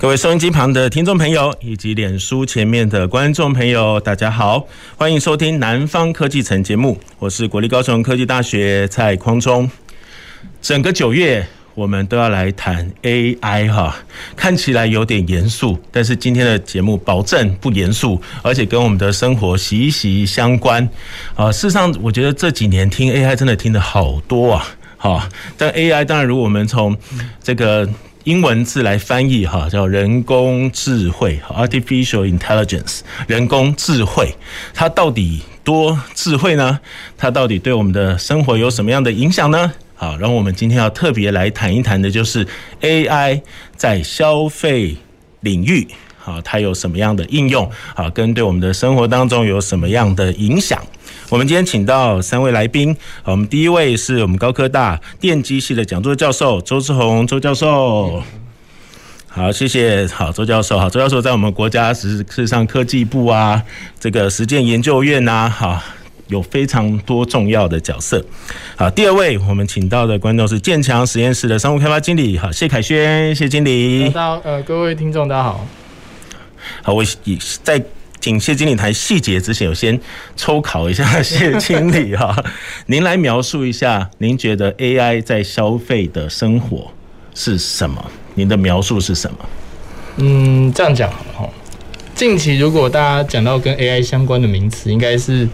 各位收音机旁的听众朋友，以及脸书前面的观众朋友，大家好，欢迎收听《南方科技城》节目，我是国立高雄科技大学蔡匡忠。整个九月，我们都要来谈 AI 哈，看起来有点严肃，但是今天的节目保证不严肃，而且跟我们的生活息息相关啊。事实上，我觉得这几年听 AI 真的听得好多啊，好，但 AI 当然，如果我们从这个。英文字来翻译哈，叫人工智慧 （artificial intelligence）。人工智慧，它到底多智慧呢？它到底对我们的生活有什么样的影响呢？好，然后我们今天要特别来谈一谈的，就是 AI 在消费领域，好，它有什么样的应用？好，跟对我们的生活当中有什么样的影响？我们今天请到三位来宾，好，我们第一位是我们高科大电机系的讲座教授周志宏周教授，好，谢谢，好，周教授，好，周教授在我们国家事实上科技部啊，这个实践研究院呐，好，有非常多重要的角色。好，第二位我们请到的观众是建强实验室的商务开发经理，好，谢凯轩，谢经理。大家呃，各位听众大家好。好，我在。请谢经理谈细节之前，我先抽考一下谢经理哈。您来描述一下，您觉得 AI 在消费的生活是什么？您的描述是什么？嗯，这样讲哈。近期如果大家讲到跟 AI 相关的名词，应该是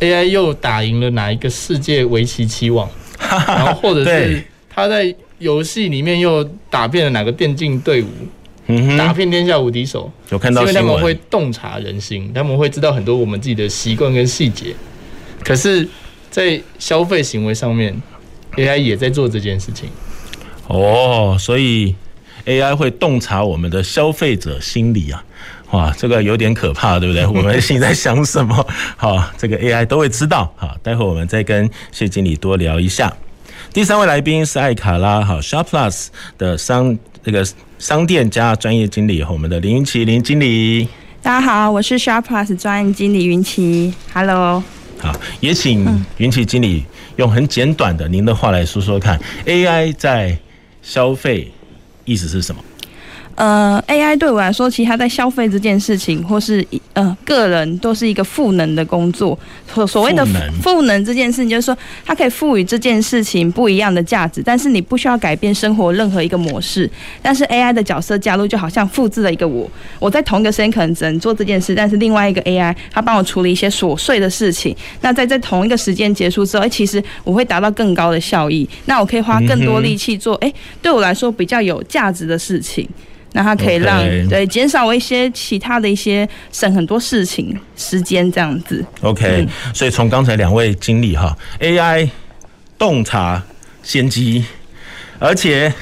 AI 又打赢了哪一个世界围棋棋王，然后或者是他在游戏里面又打遍了哪个电竞队伍。打遍天下无敌手，有看到，因为他们会洞察人心，他们会知道很多我们自己的习惯跟细节。可是，在消费行为上面，AI 也在做这件事情。哦，所以 AI 会洞察我们的消费者心理啊！哇，这个有点可怕，对不对？我们心里在想什么？好，这个 AI 都会知道。好，待会我们再跟谢经理多聊一下。第三位来宾是艾卡拉，好，ShopPlus 的商这个。商店加专业经理和我们的林云奇林经理，大家好，我是 ShopPlus 专业经理云奇，Hello，好，也请云奇经理用很简短的您的话来说说看，AI 在消费意思是什么？呃，AI 对我来说，其实它在消费这件事情，或是呃个人，都是一个赋能的工作。所所谓的赋能这件事情，就是说它可以赋予这件事情不一样的价值，但是你不需要改变生活任何一个模式。但是 AI 的角色加入，就好像复制了一个我，我在同一个时间可能只能做这件事，但是另外一个 AI 它帮我处理一些琐碎的事情。那在在同一个时间结束之后，哎，其实我会达到更高的效益。那我可以花更多力气做，哎，对我来说比较有价值的事情。那它可以让 Okay. 对减少我一些其他的一些省很多事情时间这样子。OK，、嗯、所以从刚才两位经历哈，AI 洞察先机，而且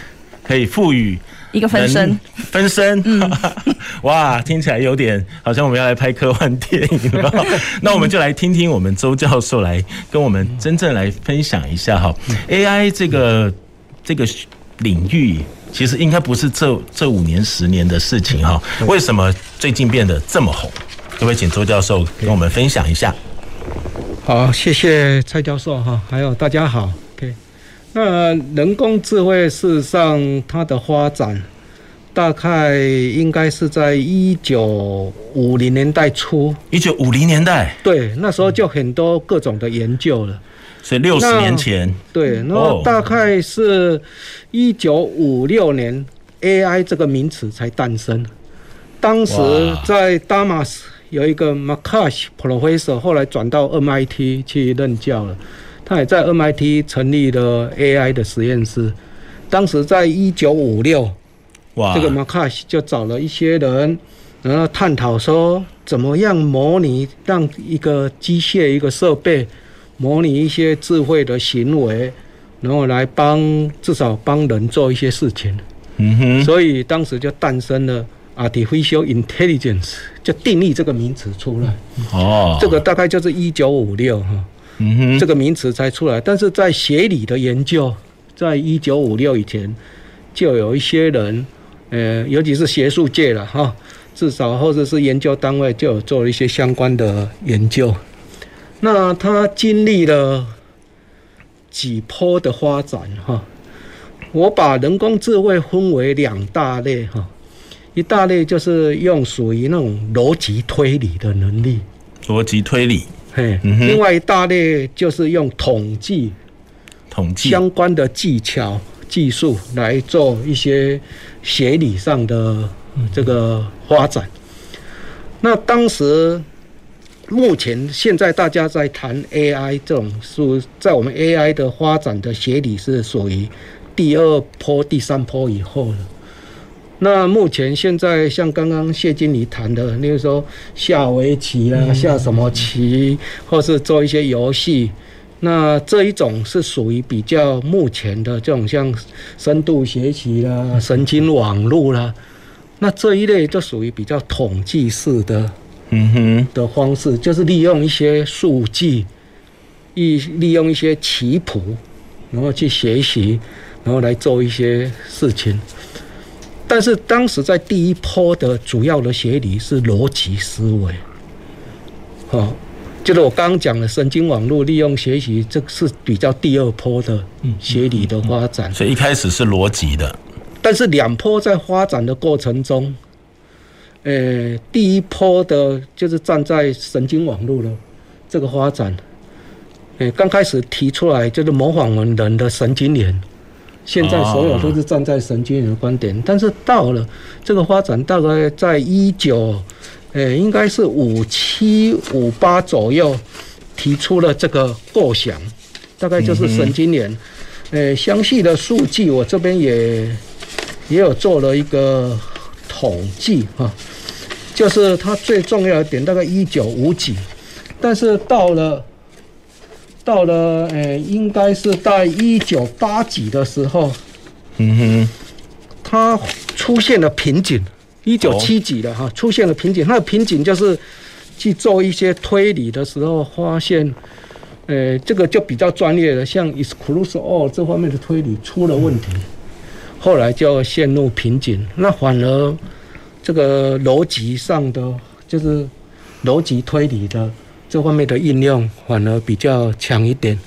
可以赋予一个分身分身，嗯、哇，听起来有点好像我们要来拍科幻电影了。那我们就来听听我们周教授来跟我们真正来分享一下哈，AI 这个这个领域。其实应该不是这这五年十年的事情哈，为什么最近变得这么红？可不可以请周教授跟我们分享一下？好，谢谢蔡教授哈，还有大家好。OK，那人工智慧事实上它的发展大概应该是在一九五零年代初。一九五零年代？对，那时候就很多各种的研究了。所以六十年前，对，然后大概是一九五六年，AI 这个名词才诞生。当时在 Damas 有一个 Makash Professor，后来转到 MIT 去任教了。他也在 MIT 成立了 AI 的实验室。当时在一九五六，哇，这个 Makash 就找了一些人，然后探讨说怎么样模拟让一个机械一个设备。模拟一些智慧的行为，然后来帮至少帮人做一些事情。嗯哼。所以当时就诞生了 artificial intelligence 就定义这个名词出来。哦，这个大概就是一九五六哈，嗯哼，这个名词才出来。但是在学理的研究，在一九五六以前，就有一些人，呃，尤其是学术界了哈，至少或者是研究单位就有做了一些相关的研究。那他经历了几波的发展哈，我把人工智慧分为两大类哈。一大类就是用属于那种逻辑推理的能力，逻辑推理，嘿，另外一大类就是用统计、统计相关的技巧、技术来做一些学理上的这个发展。那当时、目前、现在大家在谈 AI 这种，属在我们 AI 的发展的学理是属于第二波、第三波以后了。那目前现在像刚刚谢经理谈的，例如说下围棋啊，下什么棋，或是做一些游戏，那这一种是属于比较目前的这种像深度学习啦、神经网络啦，那这一类就属于比较统计式的，嗯哼的方式，就是利用一些数据，利利用一些棋谱，然后去学习，然后来做一些事情。但是当时在第一波的主要的学理是逻辑思维，哦，就是我刚刚讲的神经网络利用学习，这是比较第二波的学理的发展。所以一开始是逻辑的，但是两波在发展的过程中，呃，第一波的就是站在神经网络的这个发展，呃，刚开始提出来就是模仿我们人的神经元。现在所有都是站在神经元的观点，但是到了这个发展，大概在一九，呃，应该是五七五八左右提出了这个构想，大概就是神经元。呃，详细的数据我这边也也有做了一个统计哈，就是它最重要的点大概一九五几，但是到了。到了，呃，应该是在一九八几的时候，嗯哼，它出现了瓶颈。一九七几的哈，出现了瓶颈。那个瓶颈就是去做一些推理的时候，发现，呃，这个就比较专业的，像 exclude all 这方面的推理出了问题，后来就陷入瓶颈。那反而这个逻辑上的，就是逻辑推理的。这方面的应用反而比较强一点。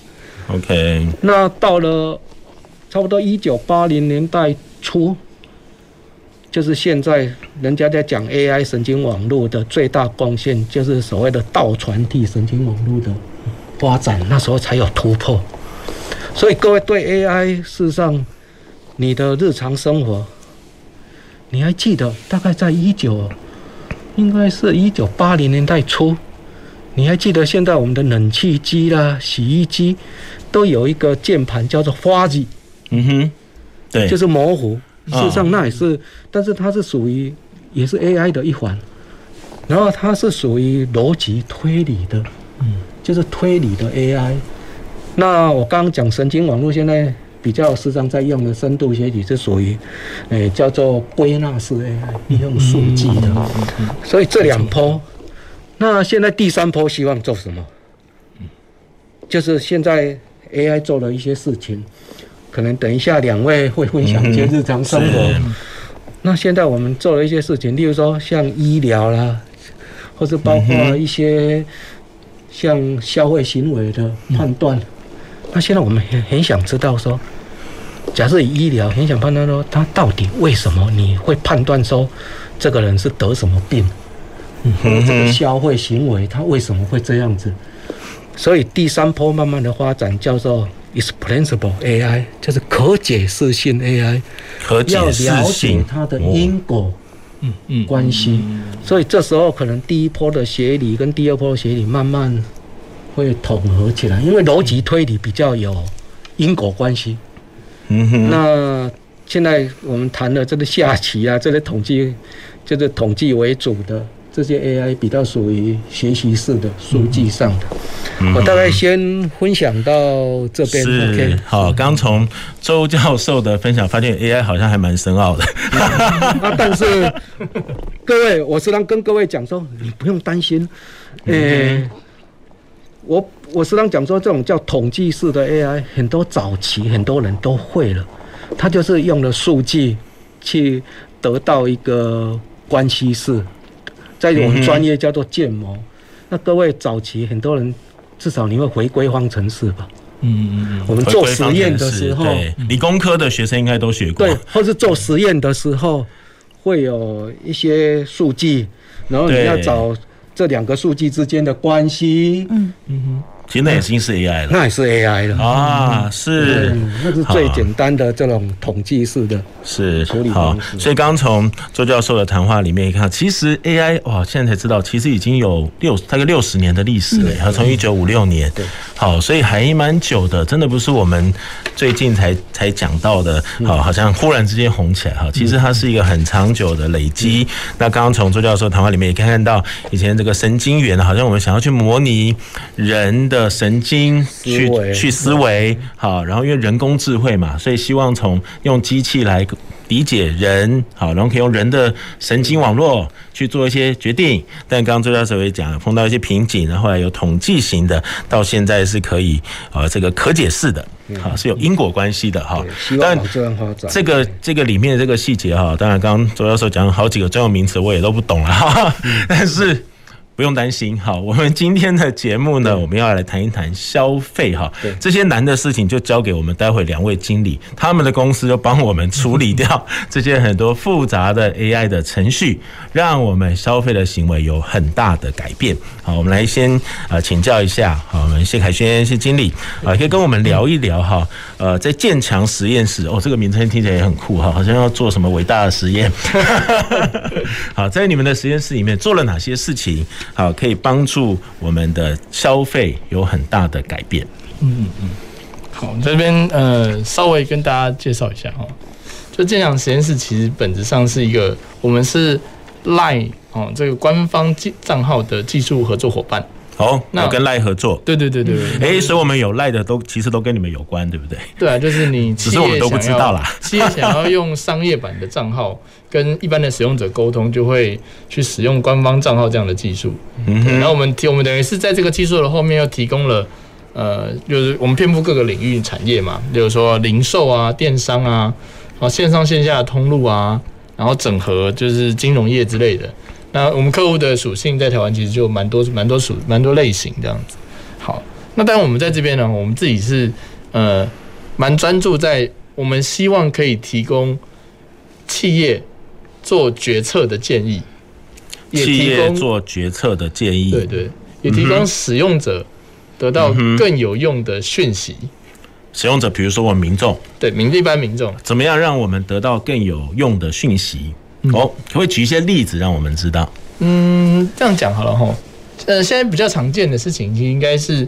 OK，那到了差不多一九八零年代初，就是现在人家在讲 AI 神经网络的最大贡献，就是所谓的倒传递神经网络的发展，那时候才有突破。所以各位对 AI，事实上你的日常生活，你还记得大概在一九，应该是一九八零年代初。你还记得现在我们的冷气机啦、洗衣机都有一个键盘叫做 fuzzy，嗯哼，对，就是模糊。事实上那也是，但是它是属于也是 AI 的一环，然后它是属于逻辑推理的，嗯，就是推理的 AI。那我刚刚讲神经网络，现在比较时常在用的深度学习是属于，诶叫做归纳式 AI，利用数据的。所以这两波。那现在第三波希望做什么？就是现在 AI 做了一些事情，可能等一下两位会分享一些日常生活。那现在我们做了一些事情，例如说像医疗啦，或是包括一些像消费行为的判断。那现在我们很很想知道说，假设医疗很想判断说，他到底为什么你会判断说这个人是得什么病？嗯这个消费行为，他为什么会这样子？所以第三波慢慢的发展叫做 explainable AI，就是可解释性 AI，可解释性，要了解它的因果嗯嗯关系。所以这时候可能第一波的学理跟第二波的学理慢慢会统合起来，因为逻辑推理比较有因果关系。嗯哼，那现在我们谈的这个下棋啊，这个统计就是统计为主的。这些 AI 比较属于学习式的数据上的。嗯、我大概先分享到这边。是 OK，好，刚从周教授的分享发现 AI 好像还蛮深奥的。啊，但是 各位，我时常跟各位讲说，你不用担心。诶、欸，我我时常讲说，这种叫统计式的 AI，很多早期很多人都会了，他就是用了数据去得到一个关系式。在我们专业叫做建模，嗯、那各位早期很多人至少你会回归方程式吧？嗯嗯嗯。我们做实验的时候，对，理工科的学生应该都学过。对，或是做实验的时候，会有一些数据，然后你要找这两个数据之间的关系。嗯嗯哼。其实那已经是 AI 了，那也是 AI 了啊，是、嗯，那是最简单的这种统计式的，是处理方式。所以刚从周教授的谈话里面一看，其实 AI 哇，现在才知道，其实已经有六大概六十年的历史了，它从一九五六年，对，好，所以还蛮久的，真的不是我们最近才才讲到的，好，好像忽然之间红起来哈，其实它是一个很长久的累积。那刚刚从周教授谈话里面也可以看到，以前这个神经元，好像我们想要去模拟人的。神经去去思维，好，然后因为人工智慧嘛，所以希望从用机器来理解人，好，然后可以用人的神经网络去做一些决定。但刚刚周教授也讲了，碰到一些瓶颈，然后来有统计型的，到现在是可以呃这个可解释的，好，是有因果关系的哈。但这个这个里面的这个细节哈，当然刚刚周教授讲了好几个专有名词，我也都不懂了哈，但是。不用担心，好，我们今天的节目呢，我们要来谈一谈消费哈，这些难的事情就交给我们待会两位经理，他们的公司就帮我们处理掉 这些很多复杂的 AI 的程序，让我们消费的行为有很大的改变。好，我们来先呃请教一下，好，我们谢凯轩谢经理啊，可以跟我们聊一聊哈，呃，在建强实验室哦，这个名称听起来也很酷哈，好像要做什么伟大的实验。好，在你们的实验室里面做了哪些事情？好，可以帮助我们的消费有很大的改变。嗯嗯嗯。好，这边呃，稍微跟大家介绍一下哈。就建想实验室其实本质上是一个，我们是 LINE 哦这个官方账号的技术合作伙伴。好，那跟 LINE 合作。对对对对。哎，所以我们有 LINE 的都其实都跟你们有关，对不对？对啊，就是你其实我们都不知道啦。企业想要用商业版的账号。跟一般的使用者沟通，就会去使用官方账号这样的技术。嗯，然后我们提，我们等于是在这个技术的后面又提供了，呃，就是我们遍布各个领域产业嘛，比如说零售啊、电商啊，然后线上线下的通路啊，然后整合就是金融业之类的。那我们客户的属性在台湾其实就蛮多、蛮多属、蛮多类型这样子。好，那当然我们在这边呢，我们自己是呃蛮专注在，我们希望可以提供企业。做决策的建议，也提供做决策的建议，对对，也提供使用者得到更有用的讯息。使用者，比如说我们民众，对民一般民众，怎么样让我们得到更有用的讯息？哦，可不可以举一些例子让我们知道？嗯，这样讲好了哈。呃，现在比较常见的事情，应该是，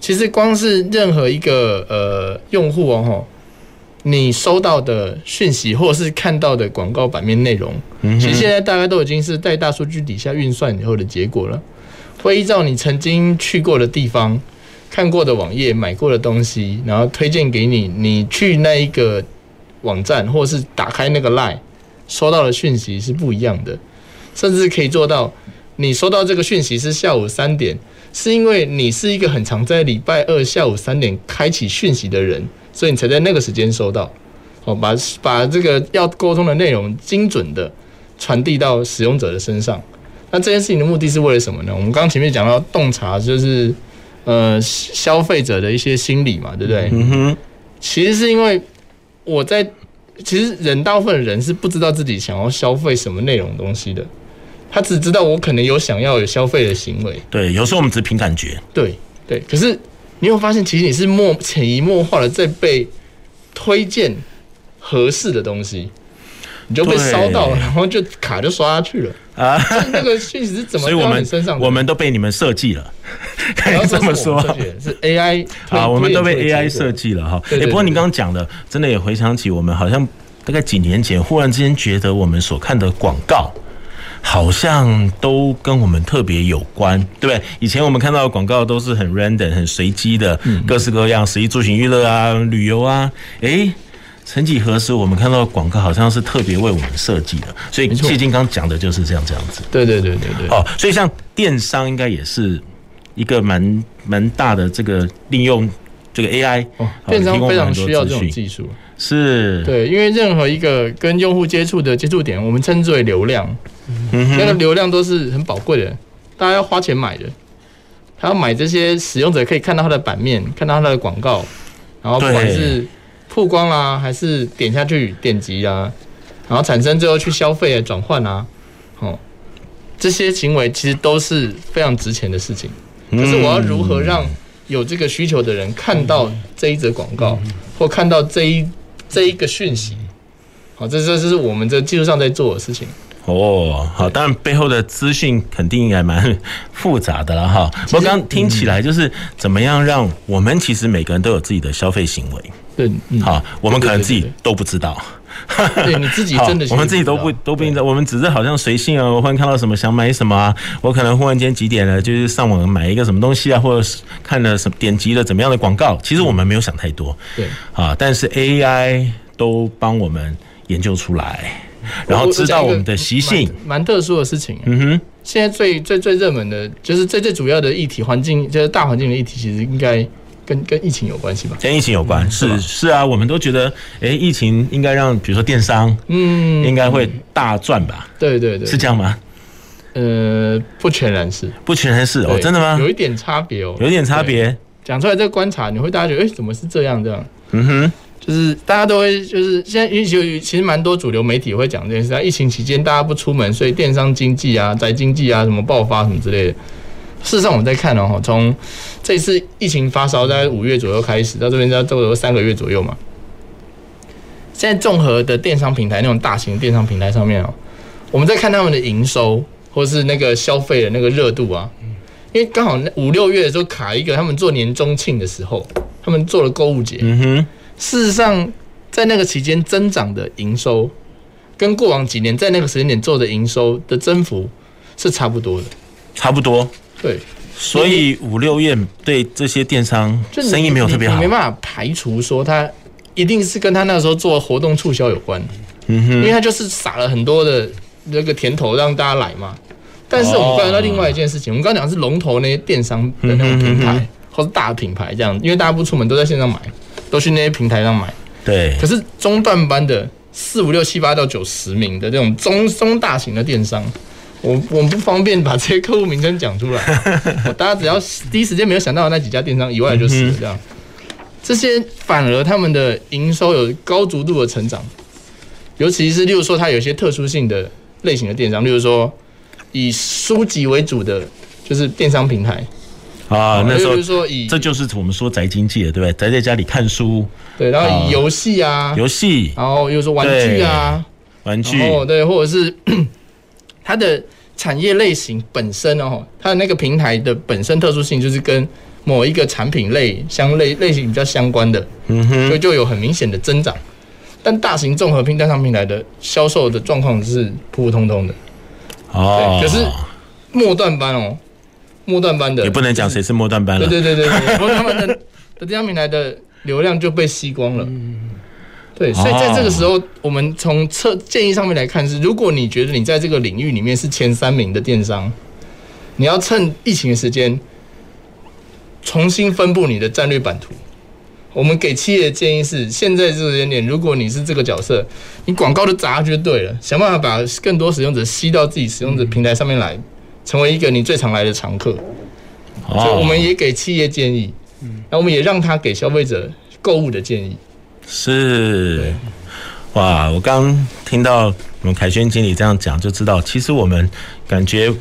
其实光是任何一个呃用户哦吼，你收到的讯息，或者是看到的广告版面内容，其实现在大概都已经是在大数据底下运算以后的结果了。会依照你曾经去过的地方、看过的网页、买过的东西，然后推荐给你。你去那一个网站，或者是打开那个 LINE，收到的讯息是不一样的。甚至可以做到，你收到这个讯息是下午三点，是因为你是一个很常在礼拜二下午三点开启讯息的人。所以你才在那个时间收到，好，把把这个要沟通的内容精准的传递到使用者的身上。那这件事情的目的是为了什么呢？我们刚刚前面讲到洞察，就是呃消费者的一些心理嘛，对不对？嗯哼。其实是因为我在，其实人大部分人是不知道自己想要消费什么内容东西的，他只知道我可能有想要有消费的行为。对，有时候我们只凭感觉。对对，可是。你有发现，其实你是默潜移默化的在被推荐合适的东西，你就被烧到了，然后就卡就刷下去了啊！那个讯息是怎么到你身上？我们都被你们设计了，可以这么说，是 AI 啊，我们都被 AI 设计了哈。哎，不过你刚刚讲的，真的也回想起我们好像大概几年前，忽然之间觉得我们所看的广告。好像都跟我们特别有关，对不对？以前我们看到的广告都是很 random、很随机的，各式各样，食衣住行娱乐啊、旅游啊，诶。曾几何时，我们看到广告好像是特别为我们设计的，所以谢金刚讲的就是这样这样子。对对对对对。哦，所以像电商应该也是一个蛮蛮大的这个利用这个 AI。哦，电商非常需要这种技术。是。对，因为任何一个跟用户接触的接触点，我们称之为流量。嗯。那个流量都是很宝贵的，大家要花钱买的。他要买这些使用者可以看到他的版面，看到他的广告，然后不管是。曝光啦、啊，还是点下去点击啊，然后产生最后去消费啊、转换啊，哦，这些行为其实都是非常值钱的事情。可是我要如何让有这个需求的人看到这一则广告，或看到这一这一个讯息？好，这这是我们这技术上在做的事情。哦，好，当然背后的资讯肯定也蛮复杂的了哈。我刚刚听起来就是怎么样让我们其实每个人都有自己的消费行为。对，嗯、好，我们可能自己都不知道。对，你自己 真的，我们自己都不都不知道。我们只是好像随性啊，我忽然看到什么想买什么啊，我可能忽然间几点了，就是上网买一个什么东西啊，或者是看了什么点击了怎么样的广告。其实我们没有想太多。对，啊，但是 AI 都帮我们研究出来，然后知道我们的习性，蛮特殊的事情。嗯哼，现在最最最热门的就是最最主要的议题，环境就是大环境的议题，其实应该。跟跟疫情有关系吧？跟疫情有关，是是，是啊，我们都觉得，哎、欸，疫情应该让，比如说电商，嗯，应该会大赚吧？对对对，是这样吗？呃，不全然是，不全然是哦，真的吗？有一点差别哦，有一点差别。讲出来这个观察，你会大家觉得，哎、欸，怎么是这样这样？嗯哼，就是大家都会，就是现在因为其实蛮多主流媒体会讲这件事，在疫情期间大家不出门，所以电商经济啊、宅经济啊什么爆发什么之类的。事实上，我们在看哦，从这次疫情发烧在五月左右开始，到这边差不多三个月左右嘛。现在综合的电商平台，那种大型电商平台上面哦，我们在看他们的营收或是那个消费的那个热度啊，因为刚好五六月的时候卡一个他们做年终庆的时候，他们做了购物节。嗯哼。事实上，在那个期间增长的营收，跟过往几年在那个时间点做的营收的增幅是差不多的。差不多。对，所以五六月对这些电商生意没有特别好，你没办法排除说他一定是跟他那时候做活动促销有关，嗯哼，因为他就是撒了很多的那个甜头让大家来嘛。但是我们观察到另外一件事情，我们刚刚讲是龙头那些电商的那种平台或是大品牌这样，因为大家不出门都在线上买，都去那些平台上买。对，可是中段班的四五六七八到九十名的这种中中大型的电商。我我们不方便把这些客户名称讲出来，大家只要第一时间没有想到的那几家电商以外就是这样，这些反而他们的营收有高足度的成长，尤其是例如说它有一些特殊性的类型的电商，例如说以书籍为主的，就是电商平台啊，那时候说以这就是我们说宅经济了对不对？宅在家里看书，对，然后以游戏啊，游戏，然后又说玩具啊，玩具，哦对，或者是。它的产业类型本身哦，它的那个平台的本身特殊性就是跟某一个产品类相类类型比较相关的，嗯哼，所以就有很明显的增长。但大型综合拼单上平台的销售的状况是普普通通的哦。可是末段班哦，末段班的。也不能讲谁是末段班了，对对对对对，末段班的的电商平台的流量就被吸光了。对，所以在这个时候，我们从测建议上面来看是，如果你觉得你在这个领域里面是前三名的电商，你要趁疫情的时间重新分布你的战略版图。我们给企业的建议是，现在这个时间点，如果你是这个角色，你广告都砸就对了，想办法把更多使用者吸到自己使用者平台上面来，成为一个你最常来的常客。所以我们也给企业建议，那我们也让他给消费者购物的建议。是，哇！我刚听到我们凯旋经理这样讲，就知道其实我们感觉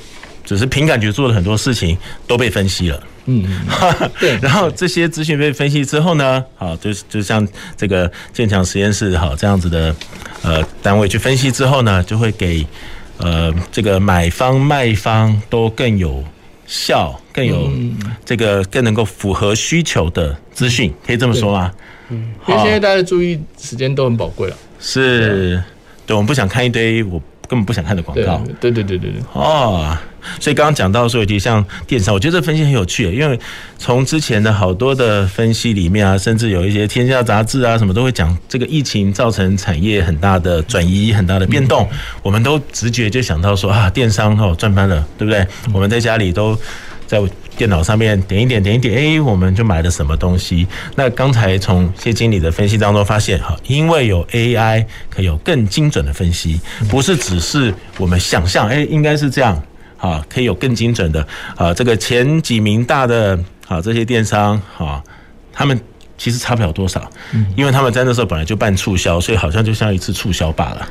只是凭感觉做的很多事情都被分析了。嗯，对。然后这些资讯被分析之后呢，好，就就像这个建强实验室好这样子的呃单位去分析之后呢，就会给呃这个买方卖方都更有效、更有这个更能够符合需求的资讯，可以这么说吗？嗯，因为现在大家的注意时间都很宝贵了。是，对，我们不想看一堆我根本不想看的广告。对对对对对。哦，所以刚刚讲到说，尤其像电商，我觉得这分析很有趣，因为从之前的好多的分析里面啊，甚至有一些天下杂志啊什么都会讲，这个疫情造成产业很大的转移、很大的变动，我们都直觉就想到说啊，电商哦赚翻了，对不对？我们在家里都。在电脑上面点一点点一点，哎，我们就买了什么东西？那刚才从谢经理的分析当中发现，哈，因为有 AI 可以有更精准的分析，不是只是我们想象，哎，应该是这样，啊，可以有更精准的，啊，这个前几名大的，啊，这些电商，啊，他们。其实差不了多少，因为他们在那时候本来就办促销，所以好像就像一次促销罢了。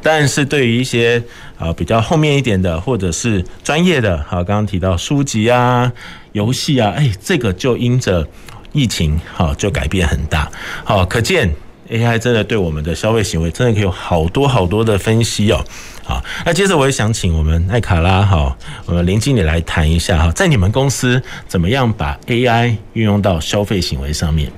但是对于一些啊比较后面一点的，或者是专业的，好，刚刚提到书籍啊、游戏啊，哎，这个就因着疫情，好，就改变很大。好，可见 AI 真的对我们的消费行为真的可以有好多好多的分析哦。好，那接着我也想请我们艾卡拉哈，我们林经理来谈一下哈，在你们公司怎么样把 AI 运用到消费行为上面？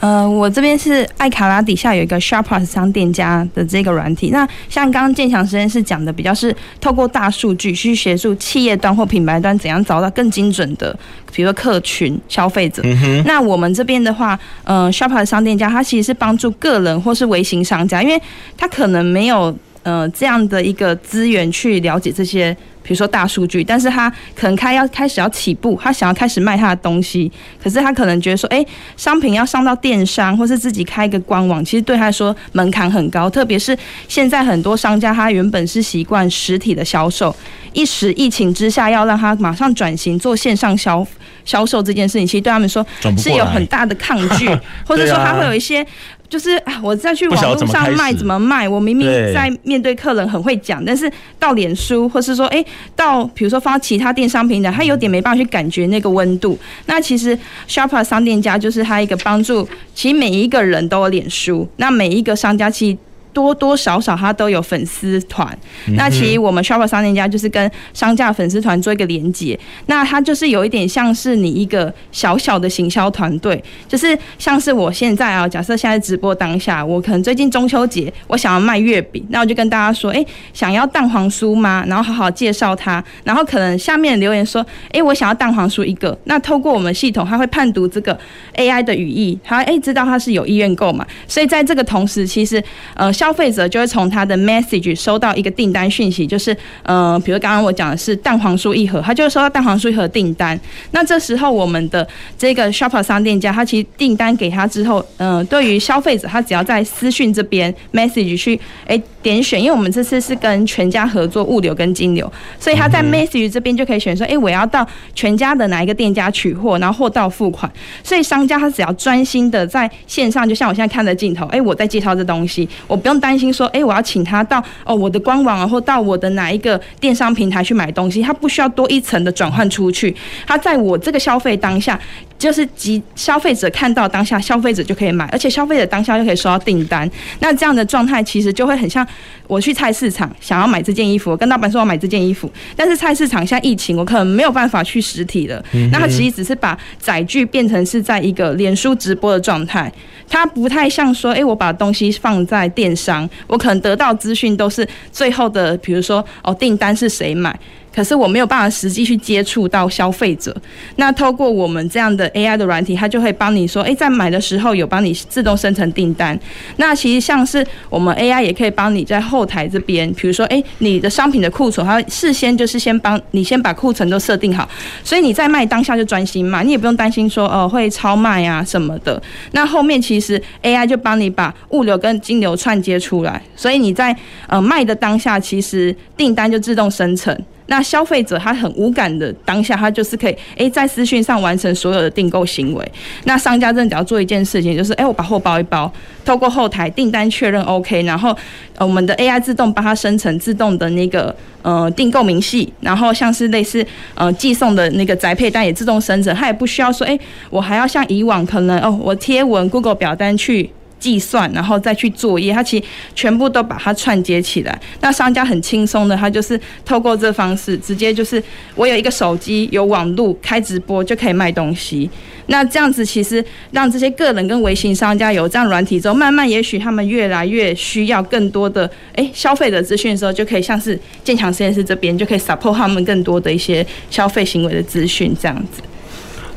呃，我这边是艾卡拉底下有一个 Shopplus 商店家的这个软体。那像刚刚建强实验室讲的，比较是透过大数据去协助企业端或品牌端怎样找到更精准的，比如说客群消费者。嗯、那我们这边的话，呃，Shopplus 商店家它其实是帮助个人或是微型商家，因为他可能没有呃这样的一个资源去了解这些。比如说大数据，但是他可能开要开始要起步，他想要开始卖他的东西，可是他可能觉得说，哎，商品要上到电商，或是自己开一个官网，其实对他来说门槛很高，特别是现在很多商家他原本是习惯实体的销售，一时疫情之下要让他马上转型做线上销销售这件事情，其实对他们说是有很大的抗拒，或者说他会有一些。就是啊，我再去网络上卖怎么卖？我明明在面对客人很会讲，但是到脸书或是说，哎，到比如说发其他电商平台，他有点没办法去感觉那个温度。那其实 Shopplus 商店家就是他一个帮助，其实每一个人都有脸书，那每一个商家其实。多多少少他都有粉丝团，那其实我们 Shopplus 商店家就是跟商家粉丝团做一个连接，那它就是有一点像是你一个小小的行销团队，就是像是我现在啊，假设现在直播当下，我可能最近中秋节，我想要卖月饼，那我就跟大家说，哎，想要蛋黄酥吗？然后好好介绍它，然后可能下面留言说，哎，我想要蛋黄酥一个，那透过我们系统，它会判读这个 AI 的语义，它哎知道它是有意愿购买，所以在这个同时，其实呃消费者就会从他的 message 收到一个订单讯息，就是，呃，比如刚刚我讲的是蛋黄酥一盒，他就会收到蛋黄酥一盒订单。那这时候我们的这个 Shopplus 商店家，他其实订单给他之后，嗯、呃，对于消费者，他只要在私讯这边 message 去，哎，点选，因为我们这次是跟全家合作物流跟金流，所以他在 message 这边就可以选说，哎，我要到全家的哪一个店家取货，然后货到付款。所以商家他只要专心的在线上，就像我现在看的镜头，哎，我在介绍这东西，我不用担心。说，哎，我要请他到哦我的官网啊，或到我的哪一个电商平台去买东西，他不需要多一层的转换出去，他在我这个消费当下。就是即消费者看到当下，消费者就可以买，而且消费者当下就可以收到订单。那这样的状态其实就会很像我去菜市场想要买这件衣服，我跟老板说我买这件衣服，但是菜市场现在疫情，我可能没有办法去实体了。那他其实只是把载具变成是在一个脸书直播的状态，它不太像说，哎，我把东西放在电商，我可能得到资讯都是最后的，比如说哦订单是谁买。可是我没有办法实际去接触到消费者。那透过我们这样的 AI 的软体，它就会帮你说，诶，在买的时候有帮你自动生成订单。那其实像是我们 AI 也可以帮你在后台这边，比如说，诶，你的商品的库存，它事先就是先帮你先把库存都设定好，所以你在卖当下就专心卖，你也不用担心说，哦，会超卖啊什么的。那后面其实 AI 就帮你把物流跟金流串接出来，所以你在呃卖的当下，其实订单就自动生成。那消费者他很无感的当下，他就是可以诶在私讯上完成所有的订购行为。那商家真的只要做一件事情，就是诶我把货包一包，透过后台订单确认 OK，然后我们的 AI 自动帮他生成自动的那个呃订购明细，然后像是类似呃寄送的那个宅配单也自动生成，他也不需要说诶我还要像以往可能哦我贴文 Google 表单去。计算，然后再去作业，它其实全部都把它串接起来。那商家很轻松的，他就是透过这方式，直接就是我有一个手机，有网路，开直播就可以卖东西。那这样子其实让这些个人跟微型商家有这样软体之后，慢慢也许他们越来越需要更多的诶消费者资讯的时候，就可以像是建强实验室这边就可以 support 他们更多的一些消费行为的资讯这样子。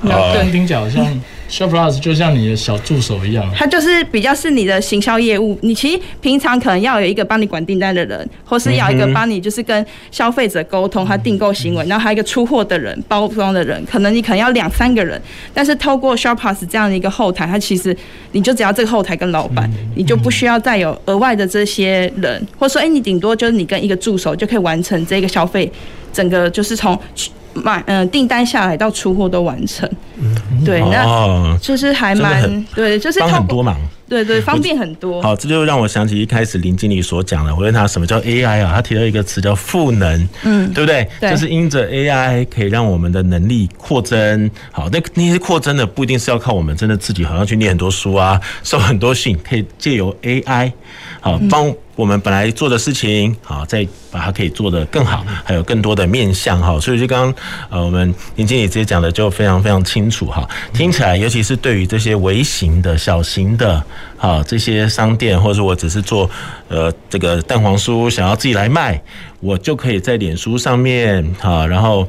那对，听起来好像。Shopplus 就像你的小助手一样，它就是比较是你的行销业务。你其实平常可能要有一个帮你管订单的人，或是要一个帮你就是跟消费者沟通他订购行为，然后还有一个出货的人、包装的人，可能你可能要两三个人。但是透过 Shopplus 这样的一个后台，它其实你就只要这个后台跟老板，你就不需要再有额外的这些人，或者说，哎，你顶多就是你跟一个助手就可以完成这个消费，整个就是从。买嗯订单下来到出货都完成，嗯、对，那就是还蛮对，就是帮很多忙，对对，方便很多。好，这就让我想起一开始林经理所讲的，我问他什么叫 AI 啊？他提到一个词叫赋能，嗯，对不对？对，就是因着 AI 可以让我们的能力扩增。好，那那些扩增的不一定是要靠我们真的自己好像去念很多书啊，收很多信，可以借由 AI 好帮。嗯我们本来做的事情，好，再把它可以做得更好，还有更多的面向哈，所以就刚刚呃，我们林经理直接讲的就非常非常清楚哈，听起来，尤其是对于这些微型的小型的啊这些商店，或者我只是做呃这个蛋黄酥，想要自己来卖，我就可以在脸书上面哈，然后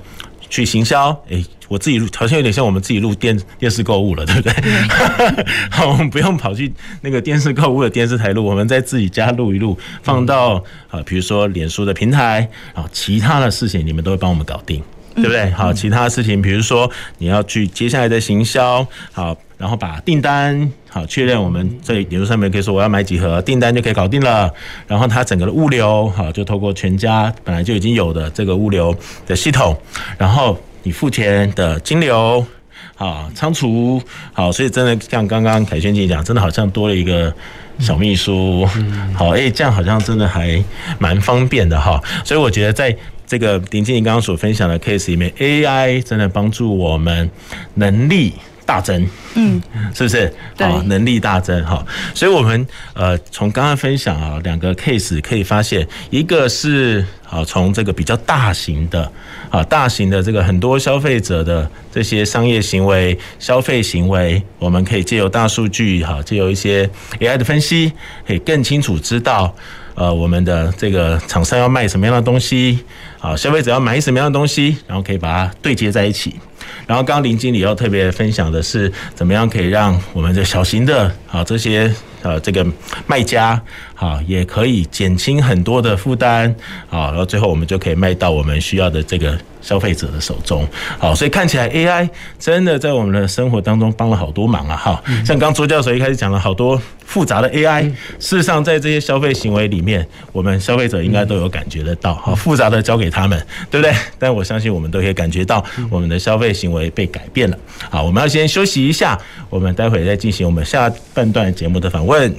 去行销，诶。我自己录，好像有点像我们自己录电电视购物了，对不对？好，我们不用跑去那个电视购物的电视台录，我们在自己家录一录，放到啊，比如说脸书的平台啊，其他的事情你们都会帮我们搞定，对不对？好，其他的事情，比如说你要去接下来的行销，好，然后把订单好确认，我们在脸书上面可以说我要买几盒，订单就可以搞定了。然后它整个的物流好，就透过全家本来就已经有的这个物流的系统，然后。你付钱的金流，好仓储，好，所以真的像刚刚凯旋姐讲，真的好像多了一个小秘书，好，哎，这样好像真的还蛮方便的哈。所以我觉得在这个林静怡刚刚所分享的 case 里面，AI 真的帮助我们能力大增，嗯，是不是？好，能力大增哈。所以我们呃，从刚刚分享啊两个 case 可以发现，一个是啊从这个比较大型的。啊，大型的这个很多消费者的这些商业行为、消费行为，我们可以借由大数据，哈，借由一些 AI 的分析，可以更清楚知道，呃，我们的这个厂商要卖什么样的东西，啊，消费者要买什么样的东西，然后可以把它对接在一起。然后刚刚林经理要特别分享的是，怎么样可以让我们的小型的啊这些。啊，这个卖家好，也可以减轻很多的负担，好，然后最后我们就可以卖到我们需要的这个消费者的手中，好，所以看起来 AI 真的在我们的生活当中帮了好多忙啊，哈，像刚周教授一开始讲了好多复杂的 AI，事实上在这些消费行为里面，我们消费者应该都有感觉得到，好，复杂的交给他们，对不对？但我相信我们都可以感觉到我们的消费行为被改变了，好，我们要先休息一下，我们待会再进行我们下半段节目的访问。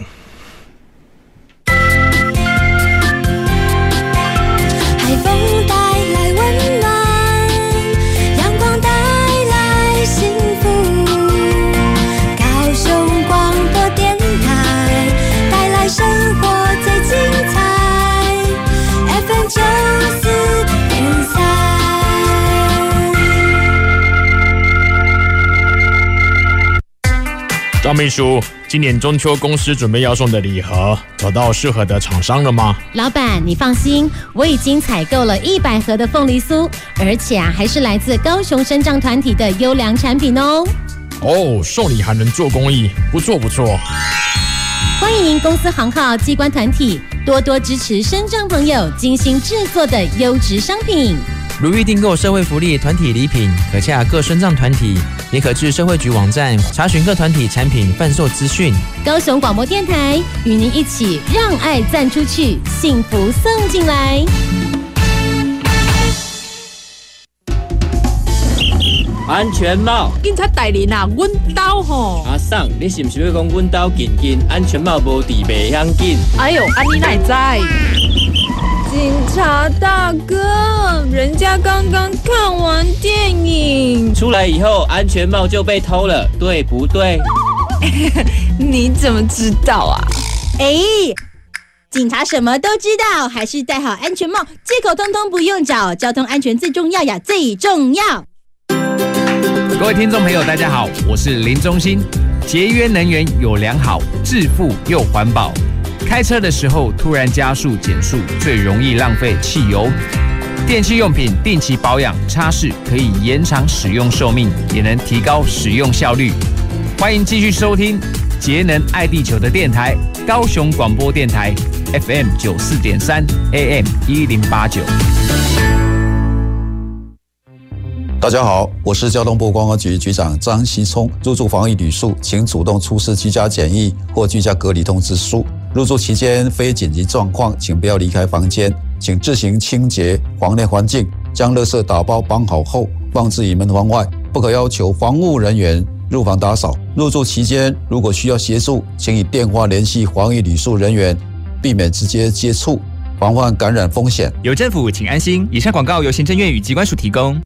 问。张秘书，今年中秋公司准备要送的礼盒，找到适合的厂商了吗？老板，你放心，我已经采购了一百盒的凤梨酥，而且啊，还是来自高雄身障团体的优良产品哦。哦，送礼还能做公益，不错不错。欢迎公司行号机关团体多多支持身障朋友精心制作的优质商品。如欲订购社会福利团体礼品，可洽各身障团体。也可至社会局网站查询各团体产品贩售资讯。高雄广播电台与您一起让爱赞出去，幸福送进来。安全帽，警察大人啊，阮兜吼。阿桑，你是不是要讲阮兜紧紧？安全帽无地袂响紧。哎呦，安妮奶在。警察大哥，人家刚刚看完电影，出来以后安全帽就被偷了，对不对？你怎么知道啊？哎，警察什么都知道，还是戴好安全帽，借口通通不用找，交通安全最重要呀，最重要。各位听众朋友，大家好，我是林中兴。节约能源有良好，致富又环保。开车的时候突然加速减速，最容易浪费汽油。电器用品定期保养擦拭，可以延长使用寿命，也能提高使用效率。欢迎继续收听节能爱地球的电台——高雄广播电台 FM 九四点三 AM 一零八九。大家好，我是交通部观光局局长张锡聪。入住防疫旅宿，请主动出示居家检疫或居家隔离通知书。入住期间非紧急状况，请不要离开房间。请自行清洁房内环境，将垃圾打包绑好后放置于门房外，不可要求房务人员入房打扫。入住期间如果需要协助，请以电话联系防疫旅宿人员，避免直接接触，防范感染风险。有政府，请安心。以上广告由行政院与机关署提供。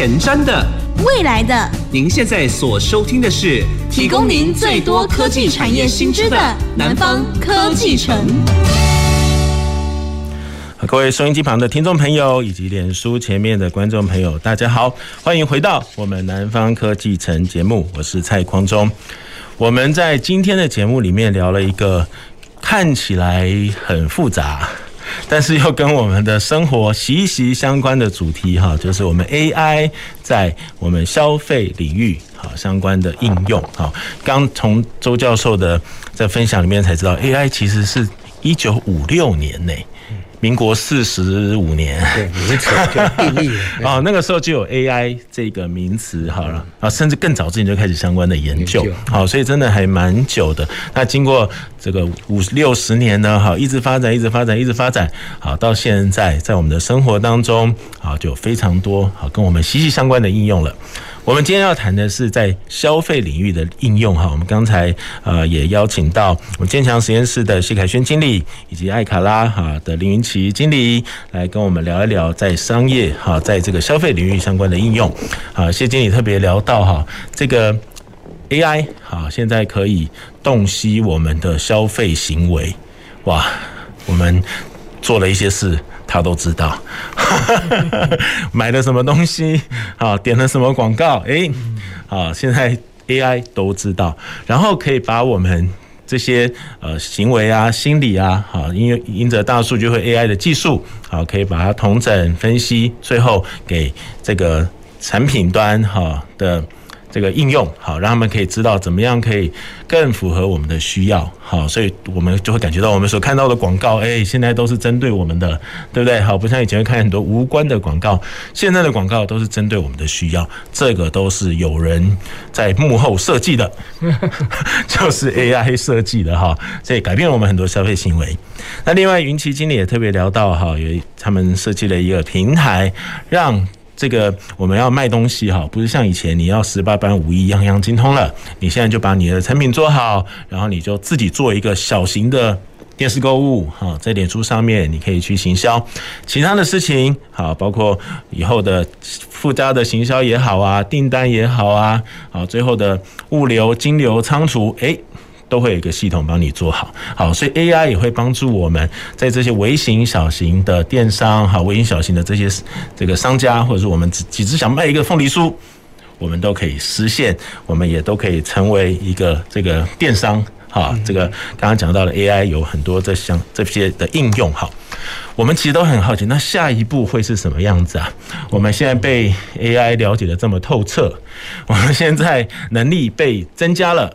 前瞻的，未来的，您现在所收听的是提供您最多科技产业新知的南方科技城。各位收音机旁的听众朋友，以及脸书前面的观众朋友，大家好，欢迎回到我们南方科技城节目，我是蔡匡忠。我们在今天的节目里面聊了一个看起来很复杂。但是又跟我们的生活息息相关的主题哈，就是我们 AI 在我们消费领域好相关的应用哈。刚从周教授的在分享里面才知道，AI 其实是一九五六年内。民国四十五年，对，没错，就定义啊。哦，那个时候就有 AI 这个名词，好了，啊，甚至更早之前就开始相关的研究，好，所以真的还蛮久的。那经过这个五六十年呢，好，一直发展，一直发展，一直发展，好，到现在在我们的生活当中，好，就有非常多好跟我们息息相关的应用了。我们今天要谈的是在消费领域的应用哈，我们刚才呃也邀请到我们坚强实验室的谢凯轩经理以及艾卡拉哈的林云奇经理来跟我们聊一聊在商业哈，在这个消费领域相关的应用啊，谢经理特别聊到哈这个 AI 哈，现在可以洞悉我们的消费行为哇，我们做了一些事。他都知道，买了什么东西，啊，点了什么广告，诶，啊，现在 AI 都知道，然后可以把我们这些呃行为啊、心理啊，好，因为因着大数据和 AI 的技术，好，可以把它统整分析，最后给这个产品端哈的。这个应用好，让他们可以知道怎么样可以更符合我们的需要，好，所以我们就会感觉到我们所看到的广告，哎，现在都是针对我们的，对不对？好，不像以前会看很多无关的广告，现在的广告都是针对我们的需要，这个都是有人在幕后设计的，就是 AI 设计的哈，所以改变了我们很多消费行为。那另外云奇经理也特别聊到哈，有他们设计了一个平台，让。这个我们要卖东西哈，不是像以前你要十八般武艺样样精通了。你现在就把你的产品做好，然后你就自己做一个小型的电视购物哈，在脸书上面你可以去行销，其他的事情好，包括以后的附加的行销也好啊，订单也好啊，好，最后的物流、金流、仓储，诶。都会有一个系统帮你做好，好，所以 AI 也会帮助我们在这些微型、小型的电商，好，微型、小型的这些这个商家，或者是我们只只是想卖一个凤梨酥，我们都可以实现，我们也都可以成为一个这个电商，哈，这个刚刚讲到的 AI 有很多这项这些的应用，哈，我们其实都很好奇，那下一步会是什么样子啊？我们现在被 AI 了解的这么透彻，我们现在能力被增加了。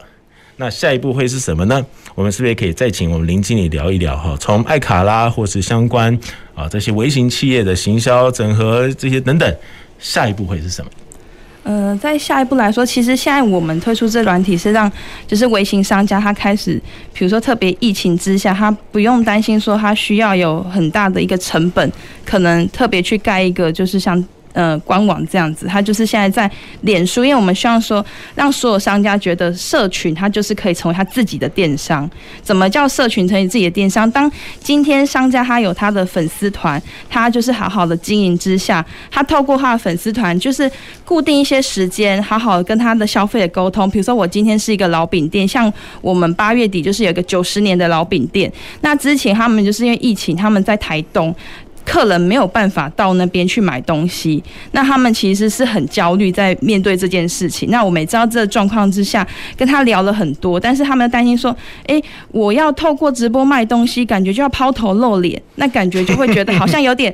那下一步会是什么呢？我们是不是也可以再请我们林经理聊一聊哈？从爱卡拉或是相关啊这些微型企业的行销整合这些等等，下一步会是什么？呃，在下一步来说，其实现在我们推出这软体是让，就是微型商家他开始，比如说特别疫情之下，他不用担心说他需要有很大的一个成本，可能特别去盖一个就是像。呃，官网这样子，它就是现在在脸书，因为我们希望说，让所有商家觉得社群它就是可以成为他自己的电商。怎么叫社群成为自己的电商？当今天商家他有他的粉丝团，他就是好好的经营之下，他透过他的粉丝团，就是固定一些时间，好好的跟他的消费的沟通。比如说，我今天是一个老饼店，像我们八月底就是有一个九十年的老饼店，那之前他们就是因为疫情，他们在台东。客人没有办法到那边去买东西，那他们其实是很焦虑，在面对这件事情。那我们也知道这个状况之下，跟他聊了很多，但是他们担心说，诶，我要透过直播卖东西，感觉就要抛头露脸，那感觉就会觉得好像有点。